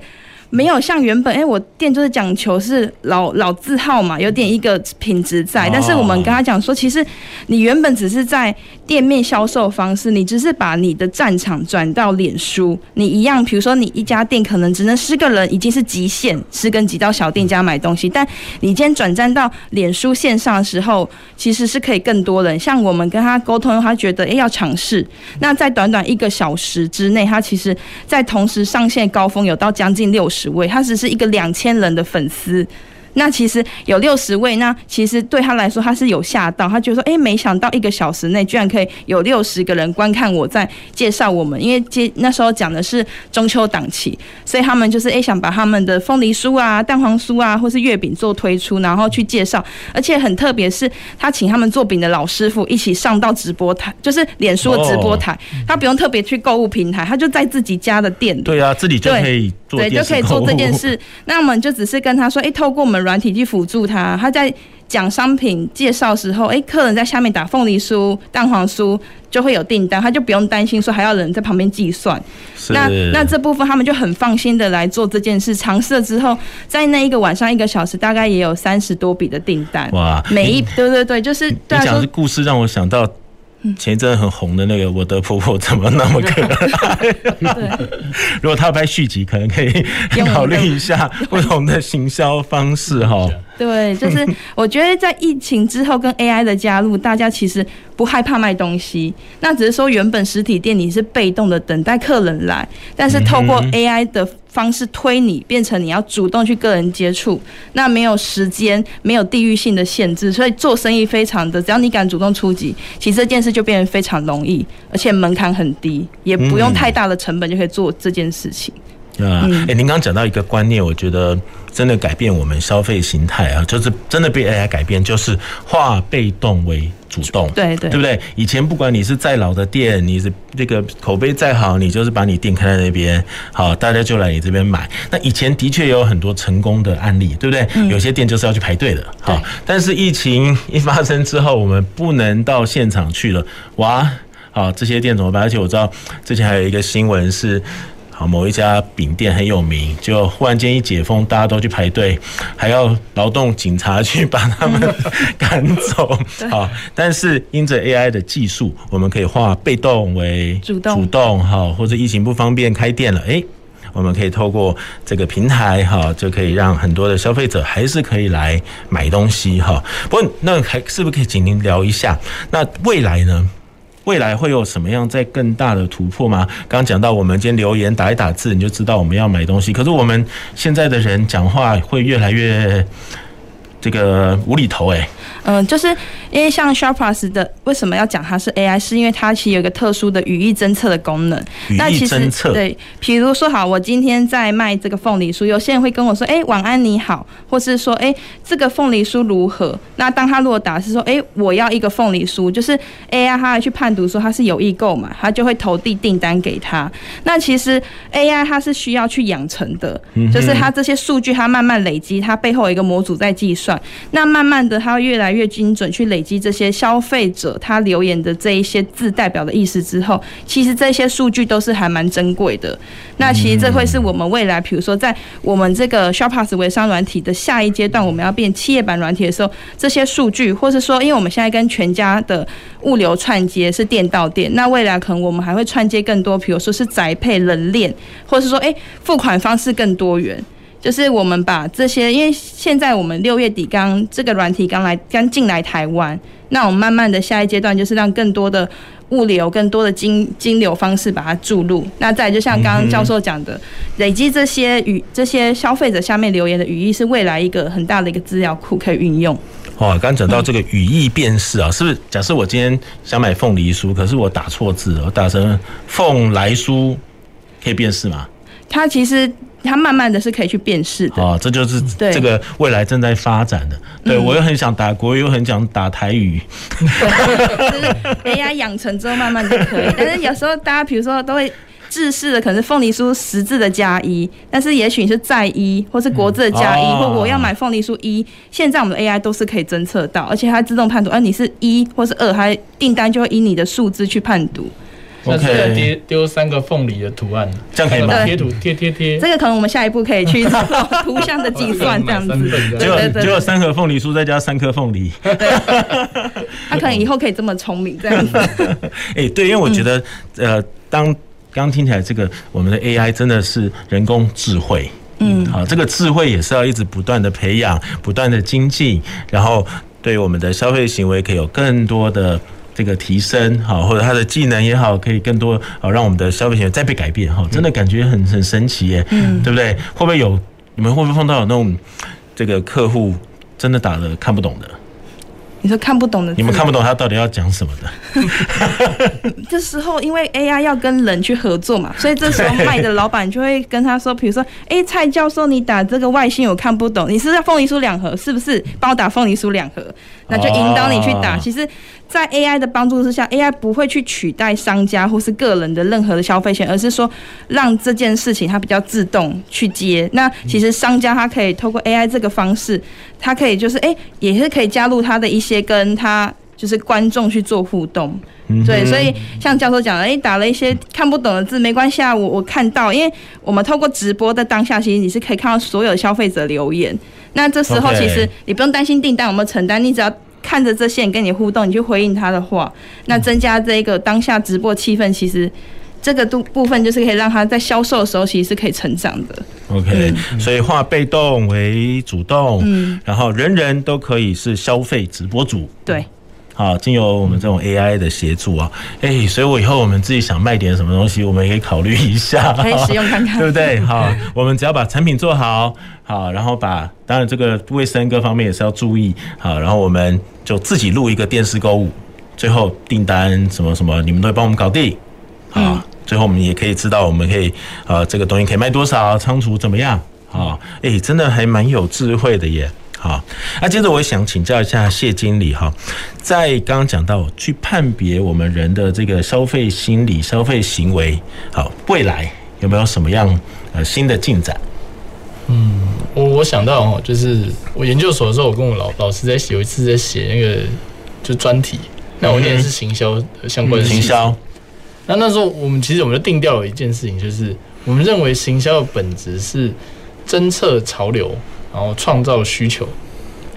没有像原本，哎，我店就是讲求是老老字号嘛，有点一个品质在。但是我们跟他讲说，其实你原本只是在店面销售方式，你只是把你的战场转到脸书，你一样，比如说你一家店可能只能十个人，已经是极限，十个人挤到小店家买东西。但你今天转战到脸书线上的时候，其实是可以更多人。像我们跟他沟通，他觉得哎要尝试。那在短短一个小时之内，他其实在同时上线高峰有到将近六。十位，他只是一个两千人的粉丝。那其实有六十位，那其实对他来说他是有吓到，他觉得说，哎，没想到一个小时内居然可以有六十个人观看我在介绍我们，因为接那时候讲的是中秋档期，所以他们就是哎想把他们的凤梨酥啊、蛋黄酥啊，或是月饼做推出，然后去介绍，而且很特别是，他请他们做饼的老师傅一起上到直播台，就是脸书的直播台，他不用特别去购物平台，他就在自己家的店里，对啊，自己就可以做，对，就可以做这件事。那我们就只是跟他说，哎，透过我们。软体去辅助他，他在讲商品介绍时候，哎，客人在下面打凤梨酥、蛋黄酥，就会有订单，他就不用担心说还要人在旁边计算。那那这部分他们就很放心的来做这件事，尝试了之后，在那一个晚上一个小时，大概也有三十多笔的订单。哇，每一对对对，就是对你讲的故事让我想到。前一阵很红的那个《我的婆婆怎么那么可爱》，如果他要拍续集，可能可以考虑一下不同的行销方式哈。对，就是 我觉得在疫情之后跟 AI 的加入，大家其实不害怕卖东西，那只是说原本实体店你是被动的等待客人来，但是透过 AI 的方式推你，变成你要主动去个人接触，那没有时间，没有地域性的限制，所以做生意非常的，只要你敢主动出击，其实这件事就变得非常容易，而且门槛很低，也不用太大的成本就可以做这件事情。啊，哎，您刚刚讲到一个观念，我觉得真的改变我们消费形态啊，就是真的被 AI 改变，就是化被动为主动，对对，对不对？以前不管你是再老的店，你是这个口碑再好，你就是把你店开在那边，好，大家就来你这边买。那以前的确有很多成功的案例，对不对？有些店就是要去排队的，好。但是疫情 一发生之后，我们不能到现场去了，哇，好，这些店怎么办？而且我知道之前还有一个新闻是。某一家饼店很有名，就忽然间一解封，大家都去排队，还要劳动警察去把他们 赶走。好，但是因着 AI 的技术，我们可以化被动为主动，主动好，或者疫情不方便开店了，诶，我们可以透过这个平台哈，就可以让很多的消费者还是可以来买东西哈。不过那还是不是可以请您聊一下？那未来呢？未来会有什么样在更大的突破吗？刚讲到，我们今天留言打一打字，你就知道我们要买东西。可是我们现在的人讲话会越来越这个无厘头哎。嗯，就是因为像 Sharpass 的为什么要讲它是 AI，是因为它其实有一个特殊的语义侦测的功能。语义侦测。对，比如说好，我今天在卖这个凤梨酥，有些人会跟我说，哎，晚安你好，或是说，哎，这个凤梨酥如何？那当他如果打是说，哎，我要一个凤梨酥，就是 AI 它来去判读说他是有意购买，他就会投递订单给他。那其实 AI 它是需要去养成的，就是它这些数据它慢慢累积，它背后有一个模组在计算，那慢慢的它越来。越精准去累积这些消费者他留言的这一些字代表的意思之后，其实这些数据都是还蛮珍贵的。那其实这会是我们未来，比如说在我们这个 ShopPass 微商软体的下一阶段，我们要变企业版软体的时候，这些数据，或是说，因为我们现在跟全家的物流串接是店到店，那未来可能我们还会串接更多，比如说是宅配、冷链，或是说，哎，付款方式更多元。就是我们把这些，因为现在我们六月底刚这个软体刚来刚进来台湾，那我们慢慢的下一阶段就是让更多的物流、更多的金金流方式把它注入。那再就像刚刚教授讲的，累积这些语这些消费者下面留言的语义，是未来一个很大的一个资料库可以运用。哦，刚讲到这个语义辨识啊，是不是？假设我今天想买凤梨酥，可是我打错字，我打成凤来酥，可以辨识吗？它其实。它慢慢的是可以去辨识的哦，这就是这个未来正在发展的。对，我又很想打国语，又很想打台语，就是 AI 养成之后慢慢就可以。但是有时候大家比如说都会制式的，可能是凤梨酥十字的加一，但是也许你是在一，或是国字的加一，或我要买凤梨酥一。现在我们的 AI 都是可以侦测到，而且它自动判读，而你是一或是二，它订单就会以你的数字去判读。那这个丢丢三个凤梨的图案，这样可以吗？贴图贴贴贴，这个可能我们下一步可以去做图像的计算，这样子。就有就有三盒凤梨酥，再加三颗凤梨。他可能以后可以这么聪明，这样子。哎，对，因为我觉得，呃，当刚听起来这个我们的 AI 真的是人工智慧，嗯，好，这个智慧也是要一直不断的培养，不断的精进，然后对我们的消费行为可以有更多的。这个提升好，或者他的技能也好，可以更多好，让我们的消费行为再被改变哈，真的感觉很很神奇耶，嗯，对不对？会不会有你们会不会碰到有那种这个客户真的打了看不懂的？你说看不懂的，你们看不懂他到底要讲什么的？这时候因为 AI 要跟人去合作嘛，所以这时候卖的老板就会跟他说，比如说，哎，蔡教授，你打这个外星我看不懂，你是要凤梨酥两盒，是不是？帮我打凤梨酥两盒，那就引导你去打。其实。在 AI 的帮助之下，AI 不会去取代商家或是个人的任何的消费权，而是说让这件事情它比较自动去接。那其实商家他可以透过 AI 这个方式，他可以就是哎、欸，也是可以加入他的一些跟他就是观众去做互动。对，所以像教授讲的，哎，打了一些看不懂的字没关系啊，我我看到，因为我们透过直播的当下，其实你是可以看到所有消费者留言。那这时候其实你不用担心订单有没有承担，你只要。看着这些人跟你互动，你去回应他的话，那增加这个当下直播气氛，其实这个部部分就是可以让他在销售的时候其实是可以成长的。OK，嗯，所以化被动为主动，嗯，然后人人都可以是消费直播主，对。好，经由我们这种 AI 的协助啊，哎、欸，所以我以后我们自己想卖点什么东西，我们也可以考虑一下，可以使用看看，对不对？好，我们只要把产品做好，好，然后把当然这个卫生各方面也是要注意，好，然后我们就自己录一个电视购物，最后订单什么什么，你们都会帮我们搞定，好，嗯、最后我们也可以知道我们可以呃这个东西可以卖多少，仓储怎么样，好，哎、欸，真的还蛮有智慧的耶。好，那接着我想请教一下谢经理哈，在刚刚讲到去判别我们人的这个消费心理、消费行为，好，未来有没有什么样呃新的进展？嗯，我我想到哦，就是我研究所的时候，我跟我老老师在写，有一次在写那个就专题，那我念的是行销相关的行销。那那时候我们其实我们就定调了一件事情，就是我们认为行销的本质是侦测潮流。然后创造需求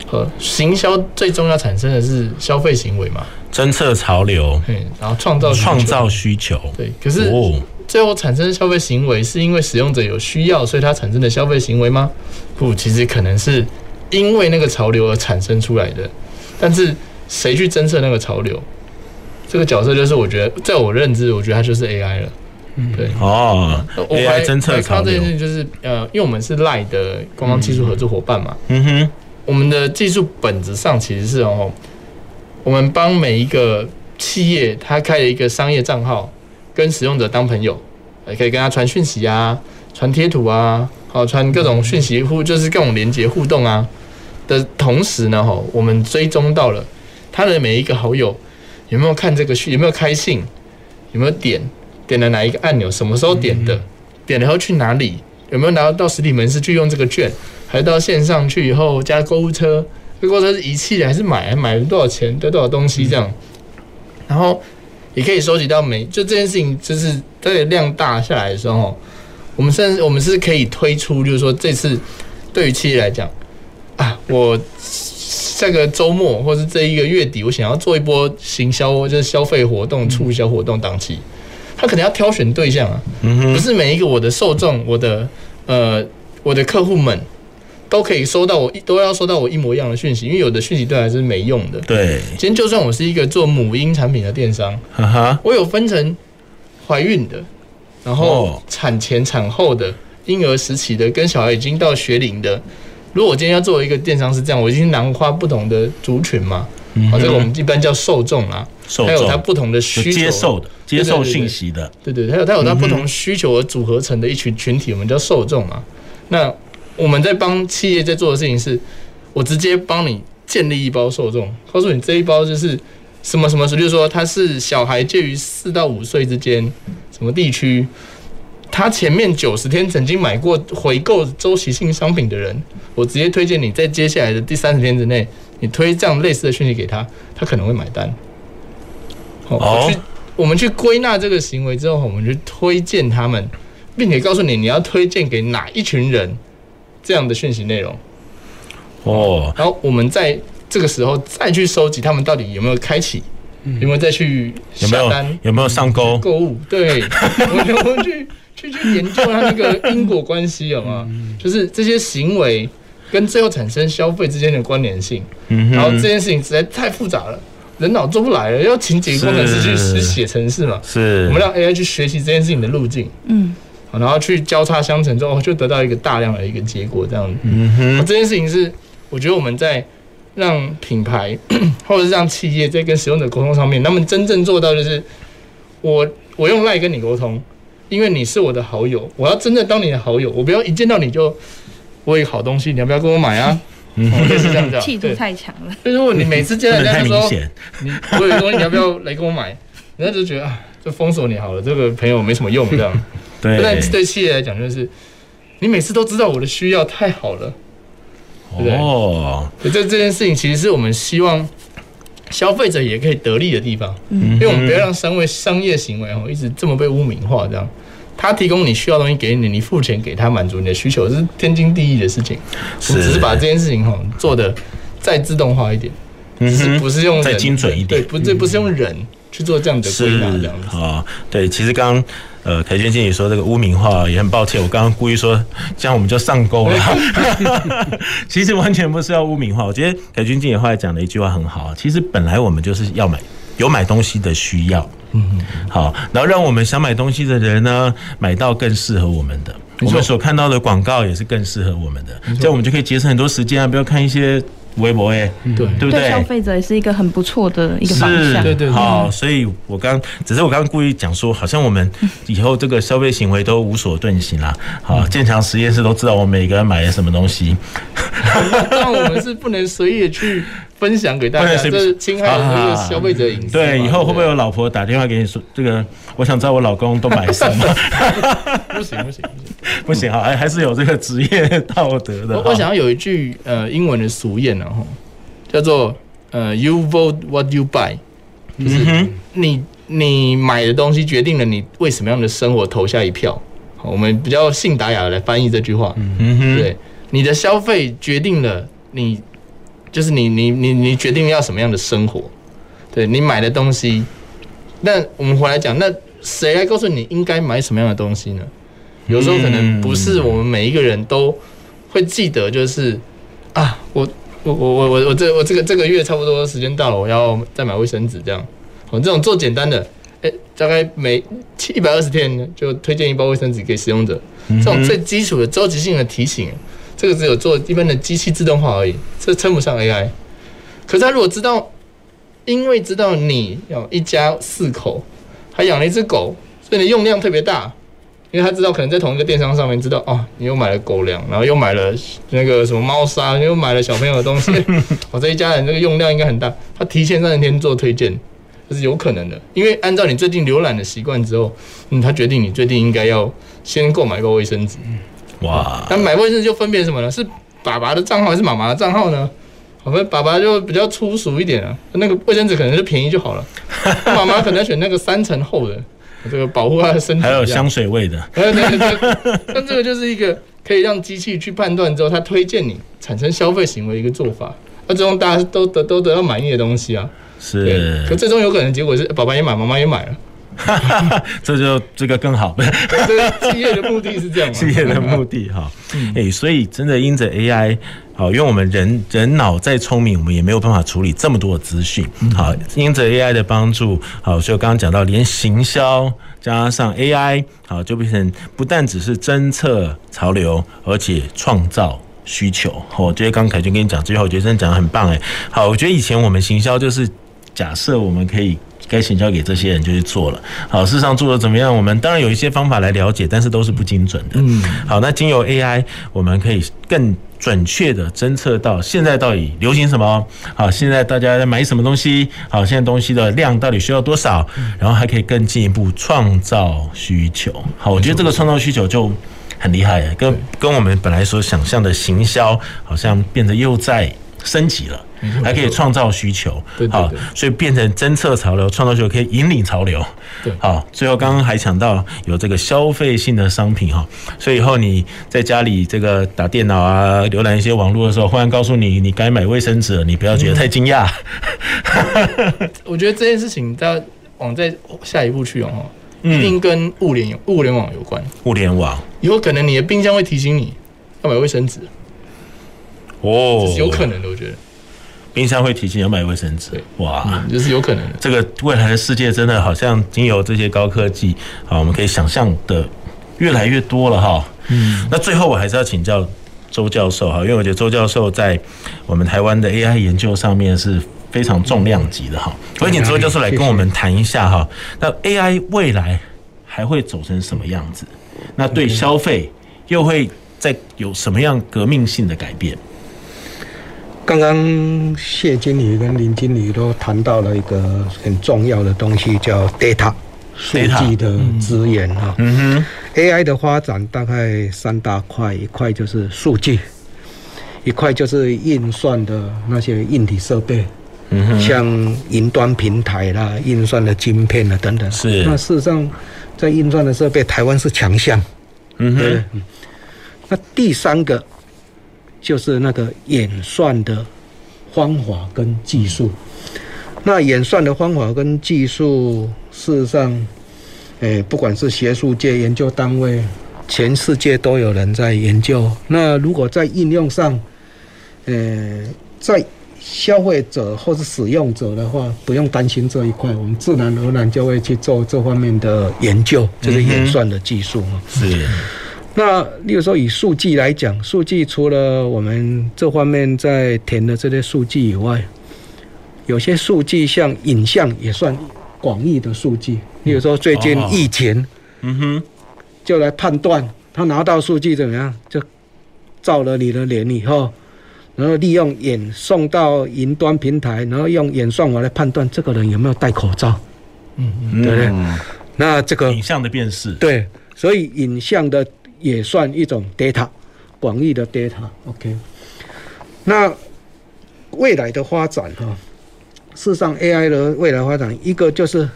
和行销最终要产生的是消费行为嘛？侦测潮流，嗯，然后创造创造需求，对。可是最后产生消费行为是因为使用者有需要，所以它产生的消费行为吗？不，其实可能是因为那个潮流而产生出来的。但是谁去侦测那个潮流？这个角色就是我觉得，在我认知，我觉得它就是 AI 了。嗯，对。哦，AI 侦测潮流，这件事情就是呃，因为我们是 LINE 的官方技术合作伙伴嘛，嗯哼，我们的技术本质上其实是哦，我们帮每一个企业，他开了一个商业账号，跟使用者当朋友，也可以跟他传讯息啊，传贴图啊，好传各种讯息互，就是各种连接互动啊。的同时呢，哈，我们追踪到了他的每一个好友有没有看这个讯，有没有开信，有没有点。点了哪一个按钮？什么时候点的？点了以后去哪里？有没有拿到实体门市去用这个券？还是到线上去以后加购物车？这购物车是遗弃的还是买？买了多少钱？得多少东西？这样，然后也可以收集到每就这件事情，就是这个量大下来的时候，我们甚至我们是可以推出，就是说这次对于企业来讲啊，我下个周末或是这一个月底，我想要做一波行销，就是消费活动、促销活动档期。他可能要挑选对象啊，不是每一个我的受众，我的呃我的客户们都可以收到我都要收到我一模一样的讯息，因为有的讯息对还是没用的。对，今天就算我是一个做母婴产品的电商，哈哈，我有分成怀孕的，然后产前产后的，婴儿时期的，跟小孩已经到学龄的。如果我今天要做一个电商是这样，我已经囊括不同的族群嘛，嗯好，这个我们一般叫受众啊，受众还有他不同的需求，接受的，接受信息的，对对，还有他有它不同需求而组合成的一群群体，我们叫受众嘛。那我们在帮企业在做的事情是，我直接帮你建立一包受众，告诉你这一包就是什么什么，就是说他是小孩介于四到五岁之间，什么地区。他前面九十天曾经买过回购周期性商品的人，我直接推荐你在接下来的第三十天之内，你推这样类似的讯息给他，他可能会买单。好，我去我们去归纳这个行为之后，我们去推荐他们，并且告诉你你要推荐给哪一群人这样的讯息内容。哦，然后我们在这个时候再去收集他们到底有没有开启，有没有再去下单，有没有有没有上钩购物？对，我 们我们去。去去研究它那个因果关系有吗？就是这些行为跟最后产生消费之间的关联性。然后这件事情实在太复杂了，人脑做不来了，要请几个工程师去去写程式嘛。是，我们让 AI 去学习这件事情的路径。嗯，然后去交叉相乘之后，就得到一个大量的一个结果。这样子，嗯哼，这件事情是我觉得我们在让品牌 或者是让企业在跟使用者沟通上面，他们真正做到就是我我用 LINE 跟你沟通。因为你是我的好友，我要真正当你的好友，我不要一见到你就我有好东西，你要不要跟我买啊？嗯，就是这样子，气度太强了。所以如果你每次见到人家的时候，你我有东西，你要不要来跟我买？人家就觉得啊，就封锁你好了，这个朋友没什么用，这样。对。但对企业来讲，就是你每次都知道我的需要，太好了。哦。对，这这件事情其实是我们希望。消费者也可以得利的地方，嗯，因为我们不要让商业商业行为哦一直这么被污名化，这样，他提供你需要的东西给你，你付钱给他满足你的需求，这是天经地义的事情。我们只是把这件事情哈做得再自动化一点，是不是用再精准一点？对，不这不是用人去做这样的归纳，这样子啊。对，其实刚刚。呃，凯钧经理说这个污名化也很抱歉，我刚刚故意说这样我们就上钩了，其实完全不是要污名化。我觉得凯钧经理后来讲的一句话很好，其实本来我们就是要买有买东西的需要，嗯，好，然后让我们想买东西的人呢买到更适合我们的，我们所看到的广告也是更适合我们的，这样我们就可以节省很多时间啊，不要看一些。微博哎，对对不对？消费者也是一个很不错的一个方向。对对好，所以我刚只是我刚刚故意讲说，好像我们以后这个消费行为都无所遁形啦。好，建强实验室都知道我们每个人买了什么东西。但我们是不能随意去分享给大家，这是侵害这个消费者隐私。对，以后会不会有老婆打电话给你说，这个我想知道我老公都买什么？不行不行不行不行哈，还还是有这个职业道德的。我我想要有一句呃英文的俗谚然后叫做呃 You vote what you buy，就是你你买的东西决定了你为什么样的生活投下一票。好，我们比较信达雅的来翻译这句话。嗯哼，对，你的消费决定了你。就是你你你你决定要什么样的生活，对你买的东西，那我们回来讲，那谁来告诉你应该买什么样的东西呢？有时候可能不是我们每一个人都会记得，就是啊，我我我我我我这我这个这个月差不多时间到了，我要再买卫生纸这样。我这种做简单的，哎、大概每一百二十天就推荐一包卫生纸给使用者，这种最基础的周期性的提醒。这个只有做一般的机器自动化而已，这称不上 AI。可是他如果知道，因为知道你要一家四口，还养了一只狗，所以你用量特别大。因为他知道可能在同一个电商上面知道哦，你又买了狗粮，然后又买了那个什么猫砂，又买了小朋友的东西，我这一家人这个用量应该很大。他提前三十天做推荐，这是有可能的。因为按照你最近浏览的习惯之后，嗯，他决定你最近应该要先购买一包卫生纸。哇！那买卫生纸就分别什么呢？是爸爸的账号还是妈妈的账号呢？我们爸爸就比较粗俗一点啊，那个卫生纸可能就便宜就好了。妈妈可能要选那个三层厚的，这个保护她的身体。还有香水味的。对对对。那这个就是一个可以让机器去判断之后，他推荐你产生消费行为一个做法。那最终大家都得都得到满意的东西啊。是。可最终有可能结果是爸爸也买，妈妈也买了。这就这个更好。这企业的目的是这样吗？企业的目的哈，哎，所以真的因着 AI，好，因为我们人人脑再聪明，我们也没有办法处理这么多的资讯。好，因着 AI 的帮助，好，所以刚刚讲到，连行销加上 AI，好，就变成不但只是侦测潮流，而且创造需求。我觉得刚凯钧跟你讲这句话，我觉得真的讲得很棒哎。好，我觉得以前我们行销就是假设我们可以。该行销给这些人就去做了。好，事实上做的怎么样？我们当然有一些方法来了解，但是都是不精准的。嗯，好，那经由 AI，我们可以更准确的侦测到现在到底流行什么。好，现在大家在买什么东西？好，现在东西的量到底需要多少？然后还可以更进一步创造需求。好，我觉得这个创造需求就很厉害，跟跟我们本来所想象的行销好像变得又在升级了。还可以创造需求，好，所以变成侦测潮流，创造需求可以引领潮流，对，好，最后刚刚还讲到有这个消费性的商品哈，所以以后你在家里这个打电脑啊，浏览一些网络的时候，忽然告诉你你该买卫生纸，你不要觉得太惊讶。我觉得这件事情到往再下一步去哦，一定跟物联有物联网有关。物联网有可能你的冰箱会提醒你要买卫生纸，哦，有可能的，我觉得。冰箱会提醒要买卫生纸，哇，嗯，就是有可能。这个未来的世界真的好像经由这些高科技，啊，我们可以想象的越来越多了哈。嗯，那最后我还是要请教周教授哈，因为我觉得周教授在我们台湾的 AI 研究上面是非常重量级的哈。我请周教授来跟我们谈一下哈，那 AI 未来还会走成什么样子？那对消费又会在有什么样革命性的改变？刚刚谢经理跟林经理都谈到了一个很重要的东西，叫 data 数据的资源啊。嗯哼，AI 的发展大概三大块，一块就是数据，一块就是运算的那些硬体设备，嗯哼，像云端平台啦、运算的晶片啊等等。是。那事实上，在运算的设备，台湾是强项。嗯哼。那第三个。就是那个演算的方法跟技术，那演算的方法跟技术，事实上，诶，不管是学术界研究单位，全世界都有人在研究。那如果在应用上，呃，在消费者或是使用者的话，不用担心这一块，我们自然而然就会去做这方面的研究，就是演算的技术嘛。是。那例如说以数据来讲，数据除了我们这方面在填的这些数据以外，有些数据像影像也算广义的数据。例如说最近疫情，嗯哼，就来判断他拿到数据怎么样，就照了你的脸以后，然后利用眼送到云端平台，然后用眼算法来判断这个人有没有戴口罩，嗯嗯，对不对？那这个影像的辨识，对，所以影像的。也算一种 data，广义的 data。OK，那未来的发展哈，事实上 AI 的未来发展，一个就是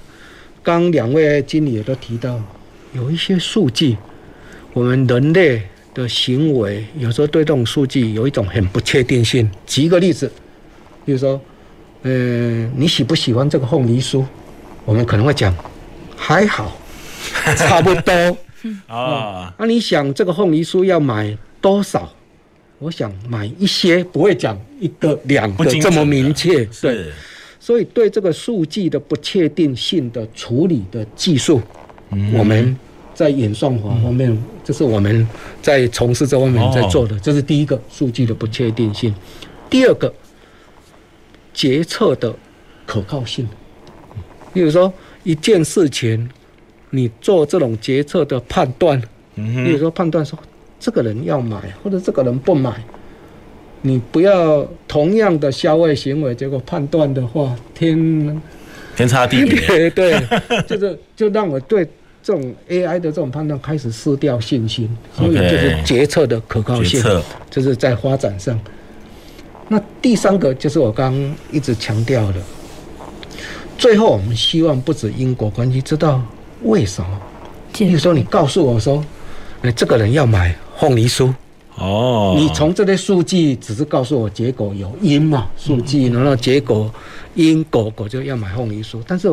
刚两位经理也都提到，有一些数据，我们人类的行为有时候对这种数据有一种很不确定性。举一个例子，比如说，呃，你喜不喜欢这个凤梨酥？我们可能会讲还好，差不多。啊，那你想这个凤梨酥要买多少？我想买一些，不会讲一个两个这么明确。对，所以对这个数据的不确定性的处理的技术，我们在演算法方面，这是我们在从事这方面在做的。这是第一个数据的不确定性。第二个，决策的可靠性。比如说一件事情。你做这种决策的判断，比如说判断说这个人要买或者这个人不买，你不要同样的消费行为，结果判断的话天天差地别，对，就是就让我对这种 AI 的这种判断开始失掉信心，所以就是决策的可靠性，就是在发展上。那第三个就是我刚刚一直强调的，最后我们希望不止因果关系，知道。为什么？比如说，你告诉我说，哎，这个人要买凤梨酥。哦。你从这些数据只是告诉我结果有因嘛？数据，然后结果因果果就要买凤梨酥。但是，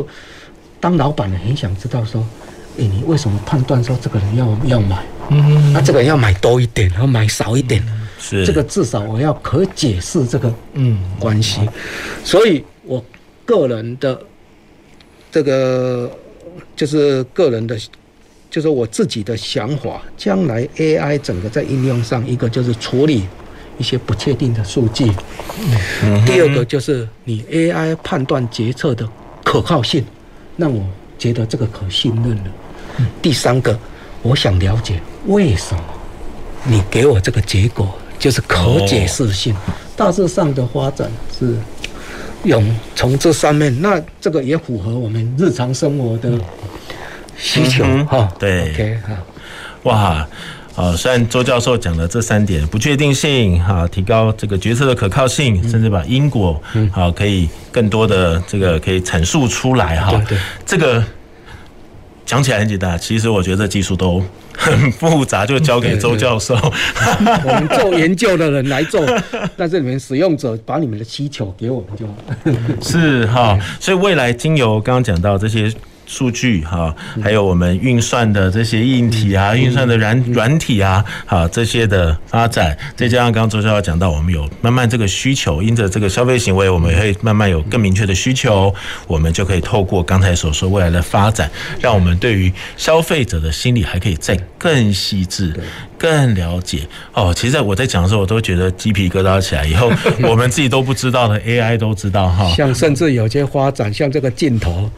当老板的很想知道说，哎，你为什么判断说这个人要要买？嗯，那这个人要买多一点，然后买少一点，是这个至少我要可解释这个嗯关系。所以我个人的这个就是个人的，就是我自己的想法，将来 AI 整个在应用上，一个就是处理一些不确定的数据，第二个就是你 AI 判断决策的可靠性，那我觉得这个可信任了。第三个，我想了解为什么你给我这个结果就是可解释性。大致上的发展是用从这上面，那这个也符合我们日常生活的需求哈。对，OK 哈，哇。啊，虽然周教授讲了这三点不确定性，哈，提高这个决策的可靠性，甚至把因果，好，可以更多的这个可以阐述出来，哈，这个讲起来很简单，其实我觉得这技术都很 复杂，就交给周教授，我们做研究的人来做，但是你们使用者把你们的需求给我们就好，是哈，所以未来经由刚刚讲到这些。数据哈，还有我们运算的这些硬体啊，运算的软软体啊，好这些的发展，再加上刚刚周教授讲到，我们有慢慢这个需求，因着这个消费行为，我们也会慢慢有更明确的需求，我们就可以透过刚才所说未来的发展，让我们对于消费者的心理还可以再更细致、更了解。哦，其实我在讲的时候，我都觉得鸡皮疙瘩起来。以后 我们自己都不知道的 AI 都知道哈。像甚至有些发展，像这个镜头。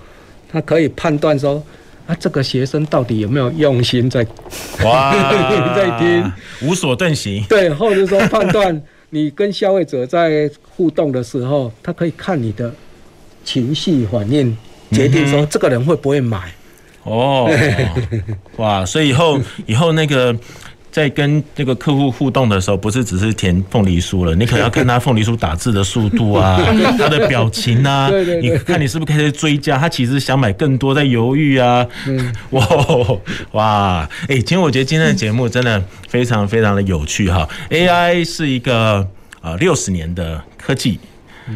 他可以判断说，啊，这个学生到底有没有用心在哇 在听，无所遁形。对，或者说判断 你跟消费者在互动的时候，他可以看你的情绪反应，决定说这个人会不会买。哦，哇，所以以后以后那个。在跟这个客户互动的时候，不是只是填凤梨酥了，你可能要看他凤梨酥打字的速度啊，他的表情啊，你看你是不是开始追加，他其实想买更多，在犹豫啊。哇 哇，哎，其实我觉得今天的节目真的非常非常的有趣哈。AI 是一个啊六十年的科技。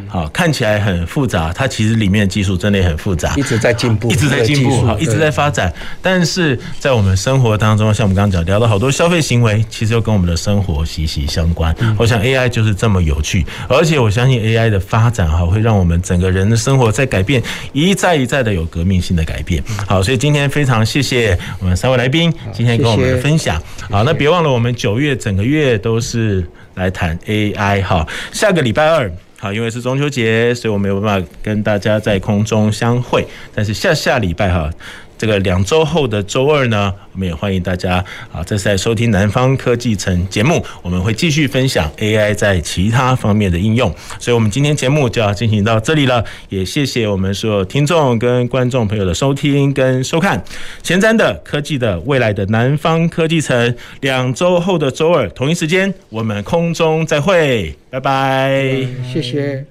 好，看起来很复杂，它其实里面的技术真的也很复杂，一直在进步，一直在进步，好，一直在发展。但是在我们生活当中，像我们刚刚讲聊到好多消费行为，其实又跟我们的生活息息相关。我想 AI 就是这么有趣，而且我相信 AI 的发展哈，会让我们整个人的生活在改变，一再一再的有革命性的改变。好，所以今天非常谢谢我们三位来宾今天跟我们的分享。好，那别忘了我们九月整个月都是来谈 AI 哈，下个礼拜二。好，因为是中秋节，所以我没有办法跟大家在空中相会。但是下下礼拜哈，这个两周后的周二呢，我们也欢迎大家啊，这是在收听南方科技城节目，我们会继续分享 AI 在其他方面的应用。所以，我们今天节目就要进行到这里了。也谢谢我们所有听众跟观众朋友的收听跟收看。前瞻的科技的未来的南方科技城，两周后的周二同一时间，我们空中再会。拜拜，谢谢。